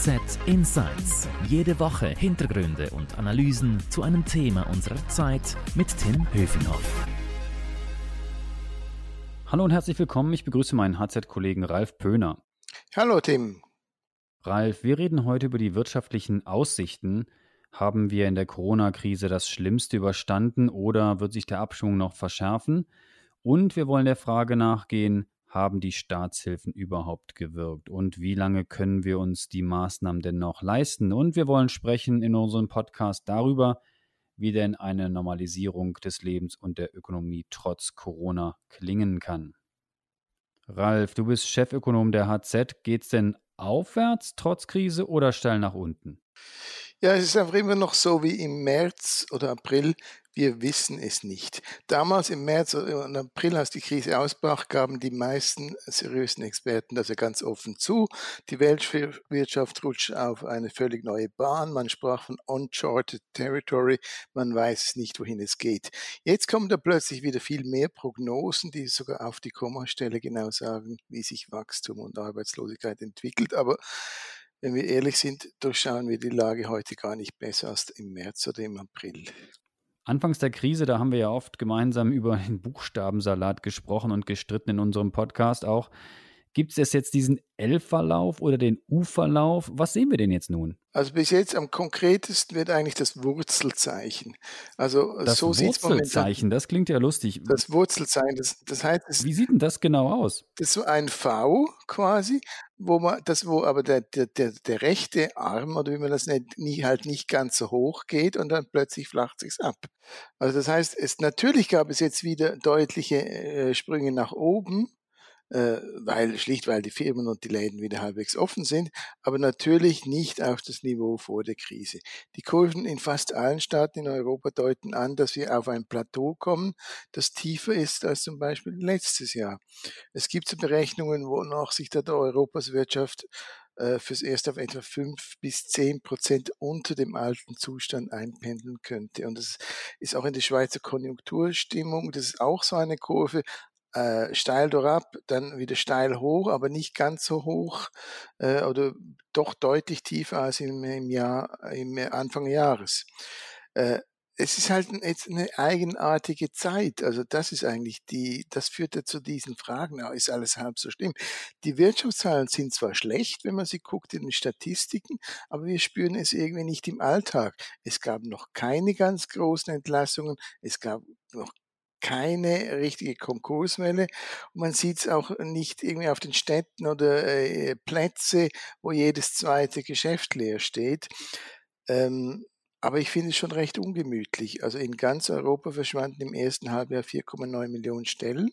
HZ Insights. Jede Woche Hintergründe und Analysen zu einem Thema unserer Zeit mit Tim Höfinghoff. Hallo und herzlich willkommen. Ich begrüße meinen HZ-Kollegen Ralf Pöhner. Hallo Tim. Ralf, wir reden heute über die wirtschaftlichen Aussichten. Haben wir in der Corona-Krise das Schlimmste überstanden oder wird sich der Abschwung noch verschärfen? Und wir wollen der Frage nachgehen, haben die Staatshilfen überhaupt gewirkt und wie lange können wir uns die Maßnahmen denn noch leisten? Und wir wollen sprechen in unserem Podcast darüber, wie denn eine Normalisierung des Lebens und der Ökonomie trotz Corona klingen kann. Ralf, du bist Chefökonom der HZ. Geht's denn aufwärts trotz Krise oder steil nach unten? Ja, es ist einfach immer noch so wie im März oder April. Wir wissen es nicht. Damals im März und April, als die Krise ausbrach, gaben die meisten seriösen Experten das ja ganz offen zu. Die Weltwirtschaft rutscht auf eine völlig neue Bahn. Man sprach von uncharted territory. Man weiß nicht, wohin es geht. Jetzt kommen da plötzlich wieder viel mehr Prognosen, die sogar auf die Kommastelle genau sagen, wie sich Wachstum und Arbeitslosigkeit entwickelt. Aber wenn wir ehrlich sind, durchschauen wir die Lage heute gar nicht besser als im März oder im April. Anfangs der Krise, da haben wir ja oft gemeinsam über den Buchstabensalat gesprochen und gestritten in unserem Podcast auch. Gibt es jetzt diesen L-Verlauf oder den U-Verlauf? Was sehen wir denn jetzt nun? Also bis jetzt am konkretesten wird eigentlich das Wurzelzeichen. Also das so sieht Wurzelzeichen, das klingt ja lustig. Das Wurzelzeichen, das, das heißt, das, wie sieht denn das genau aus? Das ist so ein V quasi, wo man das, wo aber der, der, der, der rechte Arm oder wie man das nennt, nie, halt nicht ganz so hoch geht und dann plötzlich flacht sich's ab. Also das heißt, es natürlich gab es jetzt wieder deutliche äh, Sprünge nach oben weil schlicht weil die Firmen und die Läden wieder halbwegs offen sind, aber natürlich nicht auf das Niveau vor der Krise. Die Kurven in fast allen Staaten in Europa deuten an, dass wir auf ein Plateau kommen, das tiefer ist als zum Beispiel letztes Jahr. Es gibt so Berechnungen, wonach sich da der Europas Wirtschaft äh, fürs Erste auf etwa fünf bis zehn Prozent unter dem alten Zustand einpendeln könnte. Und das ist auch in der Schweizer Konjunkturstimmung, das ist auch so eine Kurve, äh, steil durchab, dann wieder steil hoch, aber nicht ganz so hoch äh, oder doch deutlich tiefer als im, im Jahr, im Anfang Jahres. Äh, es ist halt jetzt eine eigenartige Zeit. Also das ist eigentlich die, das führt ja zu diesen Fragen. Ist alles halb so schlimm? Die Wirtschaftszahlen sind zwar schlecht, wenn man sie guckt in den Statistiken, aber wir spüren es irgendwie nicht im Alltag. Es gab noch keine ganz großen Entlassungen. Es gab noch keine richtige Konkurswelle. Und man sieht es auch nicht irgendwie auf den Städten oder äh, Plätze, wo jedes zweite Geschäft leer steht. Ähm, aber ich finde es schon recht ungemütlich. Also in ganz Europa verschwanden im ersten Halbjahr 4,9 Millionen Stellen.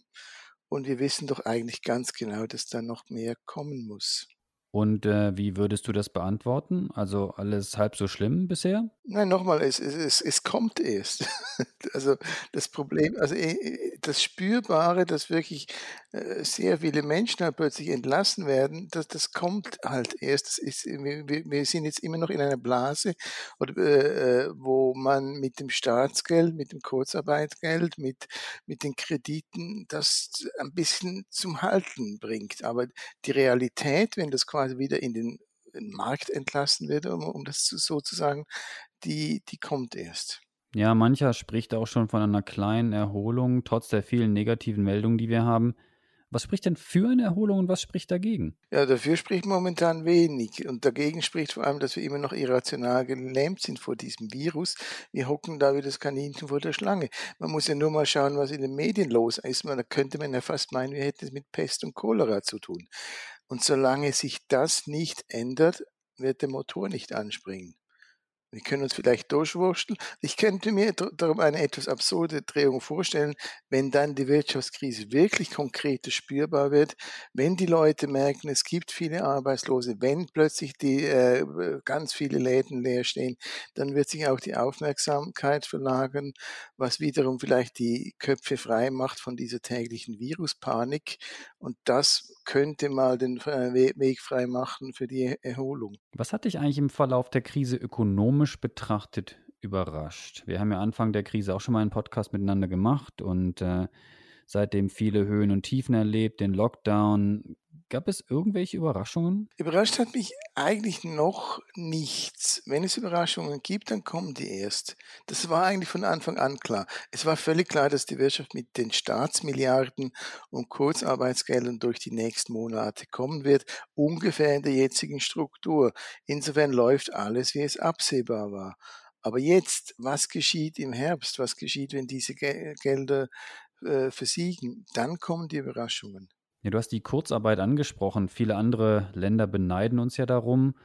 Und wir wissen doch eigentlich ganz genau, dass da noch mehr kommen muss. Und äh, wie würdest du das beantworten? Also alles halb so schlimm bisher? Nein, nochmal, es, es, es kommt erst. also das Problem, also äh, das Spürbare, dass wirklich äh, sehr viele Menschen halt plötzlich entlassen werden, das, das kommt halt erst. Das ist, wir, wir sind jetzt immer noch in einer Blase, äh, wo man mit dem Staatsgeld, mit dem Kurzarbeitgeld, mit, mit den Krediten das ein bisschen zum Halten bringt. Aber die Realität, wenn das quasi wieder in den Markt entlassen wird, um, um das so zu sagen, die, die kommt erst. Ja, mancher spricht auch schon von einer kleinen Erholung, trotz der vielen negativen Meldungen, die wir haben. Was spricht denn für eine Erholung und was spricht dagegen? Ja, dafür spricht momentan wenig. Und dagegen spricht vor allem, dass wir immer noch irrational gelähmt sind vor diesem Virus. Wir hocken da wie das Kaninchen vor der Schlange. Man muss ja nur mal schauen, was in den Medien los ist. da könnte man ja fast meinen, wir hätten es mit Pest und Cholera zu tun. Und solange sich das nicht ändert, wird der Motor nicht anspringen. Wir können uns vielleicht durchwursteln. Ich könnte mir darum eine etwas absurde Drehung vorstellen, wenn dann die Wirtschaftskrise wirklich konkret spürbar wird, wenn die Leute merken, es gibt viele Arbeitslose, wenn plötzlich die äh, ganz viele Läden leer stehen, dann wird sich auch die Aufmerksamkeit verlagern, was wiederum vielleicht die Köpfe frei macht von dieser täglichen Viruspanik. Und das könnte mal den Weg frei machen für die Erholung. Was hat dich eigentlich im Verlauf der Krise ökonomisch ökonomisch betrachtet überrascht? Wir haben ja Anfang der Krise auch schon mal einen Podcast miteinander gemacht und äh, seitdem viele Höhen und Tiefen erlebt, den Lockdown. Gab es irgendwelche Überraschungen? Überrascht hat mich eigentlich noch nichts. Wenn es Überraschungen gibt, dann kommen die erst. Das war eigentlich von Anfang an klar. Es war völlig klar, dass die Wirtschaft mit den Staatsmilliarden und Kurzarbeitsgeldern durch die nächsten Monate kommen wird, ungefähr in der jetzigen Struktur. Insofern läuft alles, wie es absehbar war. Aber jetzt, was geschieht im Herbst? Was geschieht, wenn diese Gelder äh, versiegen? Dann kommen die Überraschungen. Ja, du hast die Kurzarbeit angesprochen. Viele andere Länder beneiden uns ja darum.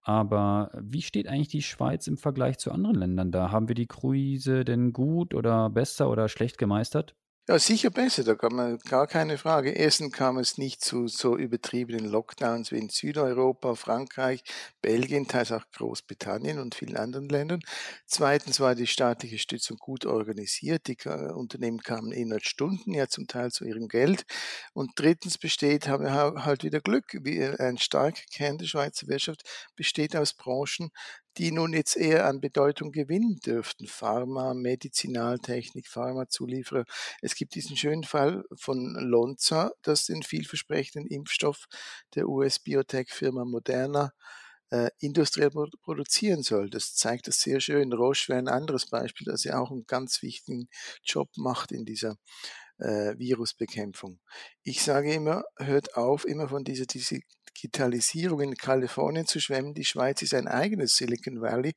Aber wie steht eigentlich die Schweiz im Vergleich zu anderen Ländern da? Haben wir die Kruise denn gut oder besser oder schlecht gemeistert? Ja, sicher besser, da kann man gar keine Frage. Erstens kam es nicht zu so übertriebenen Lockdowns wie in Südeuropa, Frankreich, Belgien, teils auch Großbritannien und vielen anderen Ländern. Zweitens war die staatliche Stützung gut organisiert. Die Unternehmen kamen innerhalb Stunden ja zum Teil zu ihrem Geld. Und drittens besteht, haben wir halt wieder Glück. Wie ein starker Kern der Schweizer Wirtschaft besteht aus Branchen, die nun jetzt eher an Bedeutung gewinnen dürften. Pharma, Medizinaltechnik, Pharmazulieferer. Es gibt diesen schönen Fall von Lonza, das den vielversprechenden Impfstoff der US-Biotech-Firma Moderna äh, industriell produzieren soll. Das zeigt das sehr schön. Roche wäre ein anderes Beispiel, dass er auch einen ganz wichtigen Job macht in dieser äh, Virusbekämpfung. Ich sage immer, hört auf, immer von dieser Digitalisierung in Kalifornien zu schwemmen. Die Schweiz ist ein eigenes Silicon Valley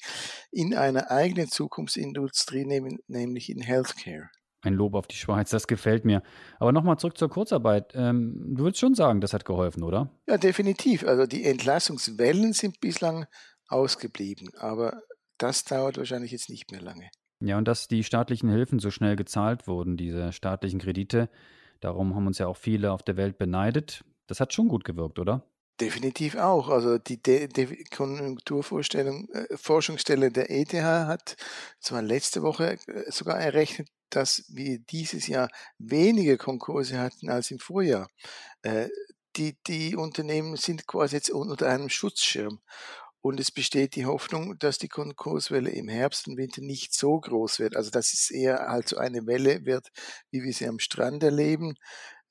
in einer eigenen Zukunftsindustrie, nämlich in Healthcare. Ein Lob auf die Schweiz, das gefällt mir. Aber nochmal zurück zur Kurzarbeit. Ähm, du würdest schon sagen, das hat geholfen, oder? Ja, definitiv. Also die Entlassungswellen sind bislang ausgeblieben, aber das dauert wahrscheinlich jetzt nicht mehr lange. Ja, und dass die staatlichen Hilfen so schnell gezahlt wurden, diese staatlichen Kredite, darum haben uns ja auch viele auf der Welt beneidet. Das hat schon gut gewirkt, oder? Definitiv auch. Also die De De Konjunkturforschungsstelle äh, der ETH hat zwar letzte Woche äh, sogar errechnet, dass wir dieses Jahr weniger Konkurse hatten als im Vorjahr. Äh, die, die Unternehmen sind quasi jetzt unter einem Schutzschirm. Und es besteht die Hoffnung, dass die Konkurswelle im Herbst und Winter nicht so groß wird. Also dass es eher halt so eine Welle wird, wie wir sie am Strand erleben,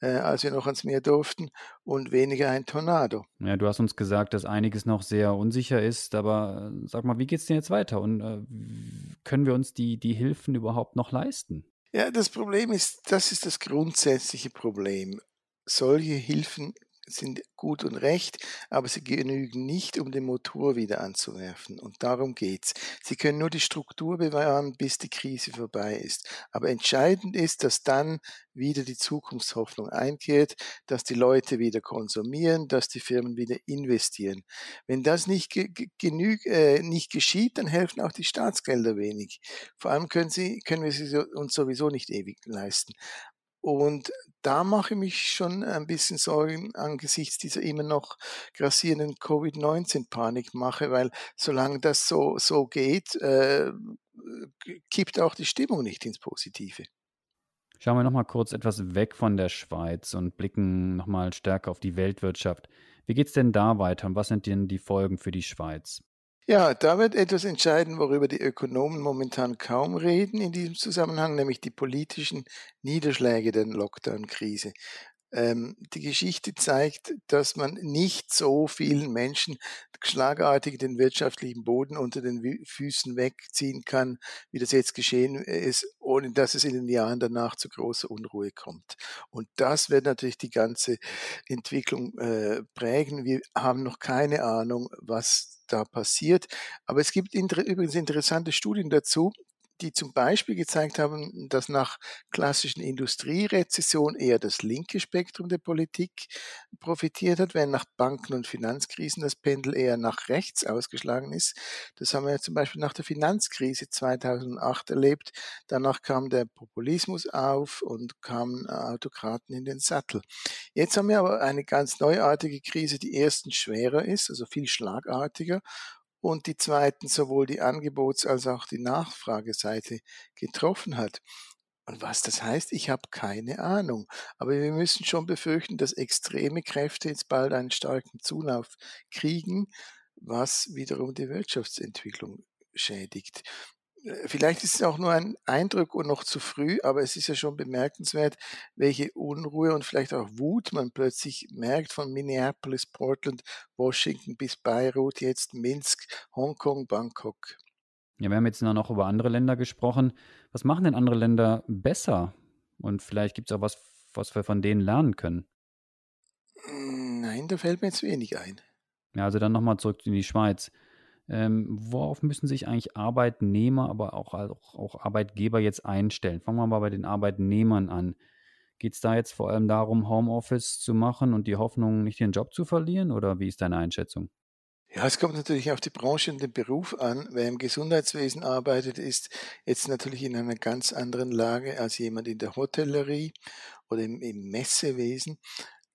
äh, als wir noch ans Meer durften, und weniger ein Tornado. Ja, du hast uns gesagt, dass einiges noch sehr unsicher ist, aber äh, sag mal, wie geht es denn jetzt weiter? Und äh, können wir uns die, die Hilfen überhaupt noch leisten? Ja, das Problem ist, das ist das grundsätzliche Problem. Solche Hilfen sind gut und recht, aber sie genügen nicht, um den Motor wieder anzuwerfen. Und darum geht's. Sie können nur die Struktur bewahren, bis die Krise vorbei ist. Aber entscheidend ist, dass dann wieder die Zukunftshoffnung einkehrt, dass die Leute wieder konsumieren, dass die Firmen wieder investieren. Wenn das nicht, genüg, äh, nicht geschieht, dann helfen auch die Staatsgelder wenig. Vor allem können, sie, können wir sie uns sowieso nicht ewig leisten. Und da mache ich mich schon ein bisschen Sorgen angesichts dieser immer noch grassierenden Covid-19-Panikmache, weil solange das so, so geht, äh, kippt auch die Stimmung nicht ins Positive. Schauen wir nochmal kurz etwas weg von der Schweiz und blicken nochmal stärker auf die Weltwirtschaft. Wie geht es denn da weiter und was sind denn die Folgen für die Schweiz? Ja, da wird etwas entscheiden, worüber die Ökonomen momentan kaum reden in diesem Zusammenhang, nämlich die politischen Niederschläge der Lockdown-Krise. Ähm, die Geschichte zeigt, dass man nicht so vielen Menschen schlagartig den wirtschaftlichen Boden unter den Füßen wegziehen kann, wie das jetzt geschehen ist, ohne dass es in den Jahren danach zu großer Unruhe kommt. Und das wird natürlich die ganze Entwicklung äh, prägen. Wir haben noch keine Ahnung, was da passiert. Aber es gibt inter übrigens interessante Studien dazu, die zum Beispiel gezeigt haben, dass nach klassischen Industrierezession eher das linke Spektrum der Politik profitiert hat, während nach Banken- und Finanzkrisen das Pendel eher nach rechts ausgeschlagen ist. Das haben wir zum Beispiel nach der Finanzkrise 2008 erlebt. Danach kam der Populismus auf und kamen Autokraten in den Sattel. Jetzt haben wir aber eine ganz neuartige Krise, die erstens schwerer ist, also viel schlagartiger und die zweiten sowohl die Angebots- als auch die Nachfrageseite getroffen hat. Und was das heißt, ich habe keine Ahnung. Aber wir müssen schon befürchten, dass extreme Kräfte jetzt bald einen starken Zulauf kriegen, was wiederum die Wirtschaftsentwicklung schädigt. Vielleicht ist es auch nur ein Eindruck und noch zu früh, aber es ist ja schon bemerkenswert, welche Unruhe und vielleicht auch Wut man plötzlich merkt von Minneapolis, Portland, Washington bis Beirut, jetzt Minsk, Hongkong, Bangkok. Ja, wir haben jetzt noch über andere Länder gesprochen. Was machen denn andere Länder besser? Und vielleicht gibt es auch was, was wir von denen lernen können. Hm, nein, da fällt mir jetzt wenig ein. Ja, also dann nochmal zurück in die Schweiz. Ähm, worauf müssen sich eigentlich Arbeitnehmer, aber auch, auch, auch Arbeitgeber jetzt einstellen? Fangen wir mal bei den Arbeitnehmern an. Geht es da jetzt vor allem darum, Homeoffice zu machen und die Hoffnung, nicht den Job zu verlieren? Oder wie ist deine Einschätzung? Ja, es kommt natürlich auf die Branche und den Beruf an. Wer im Gesundheitswesen arbeitet, ist jetzt natürlich in einer ganz anderen Lage als jemand in der Hotellerie oder im, im Messewesen.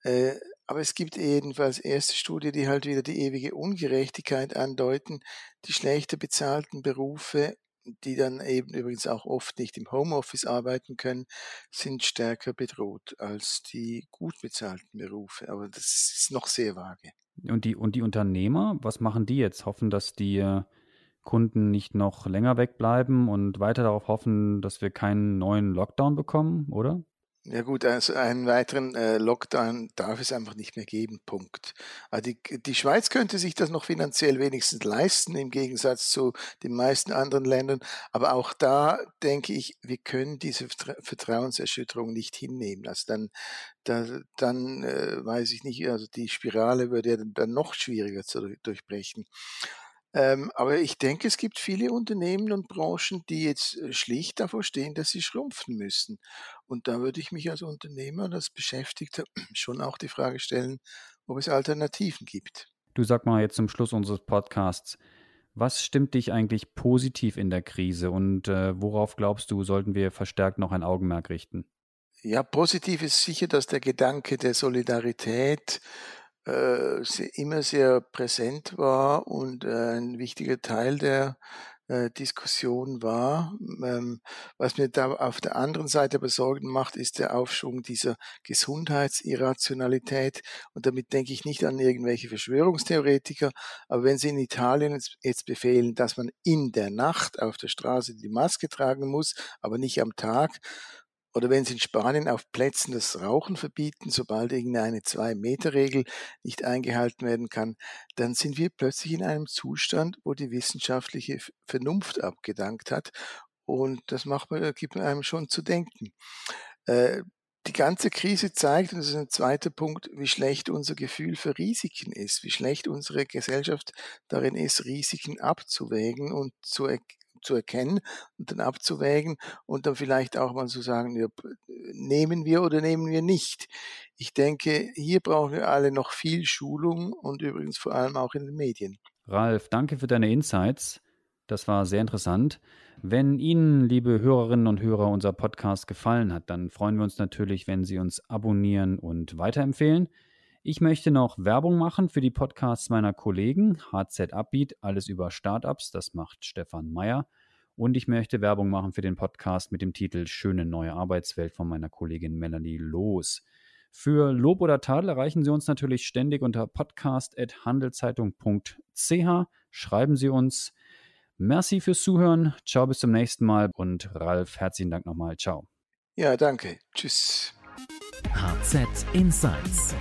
Äh, aber es gibt jedenfalls erste Studien, die halt wieder die ewige Ungerechtigkeit andeuten. Die schlechter bezahlten Berufe, die dann eben übrigens auch oft nicht im Homeoffice arbeiten können, sind stärker bedroht als die gut bezahlten Berufe. Aber das ist noch sehr vage. Und die, und die Unternehmer, was machen die jetzt? Hoffen, dass die äh, Kunden nicht noch länger wegbleiben und weiter darauf hoffen, dass wir keinen neuen Lockdown bekommen, oder? Ja gut, also einen weiteren äh, Lockdown darf es einfach nicht mehr geben, Punkt. Also die, die Schweiz könnte sich das noch finanziell wenigstens leisten, im Gegensatz zu den meisten anderen Ländern. Aber auch da denke ich, wir können diese Vertrauenserschütterung nicht hinnehmen. Also dann, da, dann äh, weiß ich nicht, also die Spirale würde ja dann noch schwieriger zu durchbrechen. Ähm, aber ich denke, es gibt viele Unternehmen und Branchen, die jetzt äh, schlicht davor stehen, dass sie schrumpfen müssen. Und da würde ich mich als Unternehmer und als Beschäftigter schon auch die Frage stellen, ob es Alternativen gibt. Du sag mal jetzt zum Schluss unseres Podcasts, was stimmt dich eigentlich positiv in der Krise und äh, worauf glaubst du, sollten wir verstärkt noch ein Augenmerk richten? Ja, positiv ist sicher, dass der Gedanke der Solidarität immer sehr präsent war und äh, ein wichtiger Teil der äh, Diskussion war. Ähm, was mir da auf der anderen Seite aber Sorgen macht, ist der Aufschwung dieser Gesundheitsirrationalität. Und damit denke ich nicht an irgendwelche Verschwörungstheoretiker. Aber wenn Sie in Italien jetzt befehlen, dass man in der Nacht auf der Straße die Maske tragen muss, aber nicht am Tag, oder wenn sie in Spanien auf Plätzen das Rauchen verbieten, sobald irgendeine Zwei-Meter-Regel nicht eingehalten werden kann, dann sind wir plötzlich in einem Zustand, wo die wissenschaftliche Vernunft abgedankt hat. Und das macht man, gibt einem schon zu denken. Äh, die ganze Krise zeigt, und das ist ein zweiter Punkt, wie schlecht unser Gefühl für Risiken ist, wie schlecht unsere Gesellschaft darin ist, Risiken abzuwägen und zu, zu erkennen und dann abzuwägen und dann vielleicht auch mal zu sagen, ja, nehmen wir oder nehmen wir nicht. Ich denke, hier brauchen wir alle noch viel Schulung und übrigens vor allem auch in den Medien. Ralf, danke für deine Insights. Das war sehr interessant. Wenn Ihnen, liebe Hörerinnen und Hörer, unser Podcast gefallen hat, dann freuen wir uns natürlich, wenn Sie uns abonnieren und weiterempfehlen. Ich möchte noch Werbung machen für die Podcasts meiner Kollegen. HZ Upbeat, alles über Startups, das macht Stefan Meyer. Und ich möchte Werbung machen für den Podcast mit dem Titel Schöne neue Arbeitswelt von meiner Kollegin Melanie Loos. Für Lob oder Tadel erreichen Sie uns natürlich ständig unter podcast.handelszeitung.ch. Schreiben Sie uns. Merci fürs Zuhören. Ciao, bis zum nächsten Mal. Und Ralf, herzlichen Dank nochmal. Ciao. Ja, danke. Tschüss. HZ Insights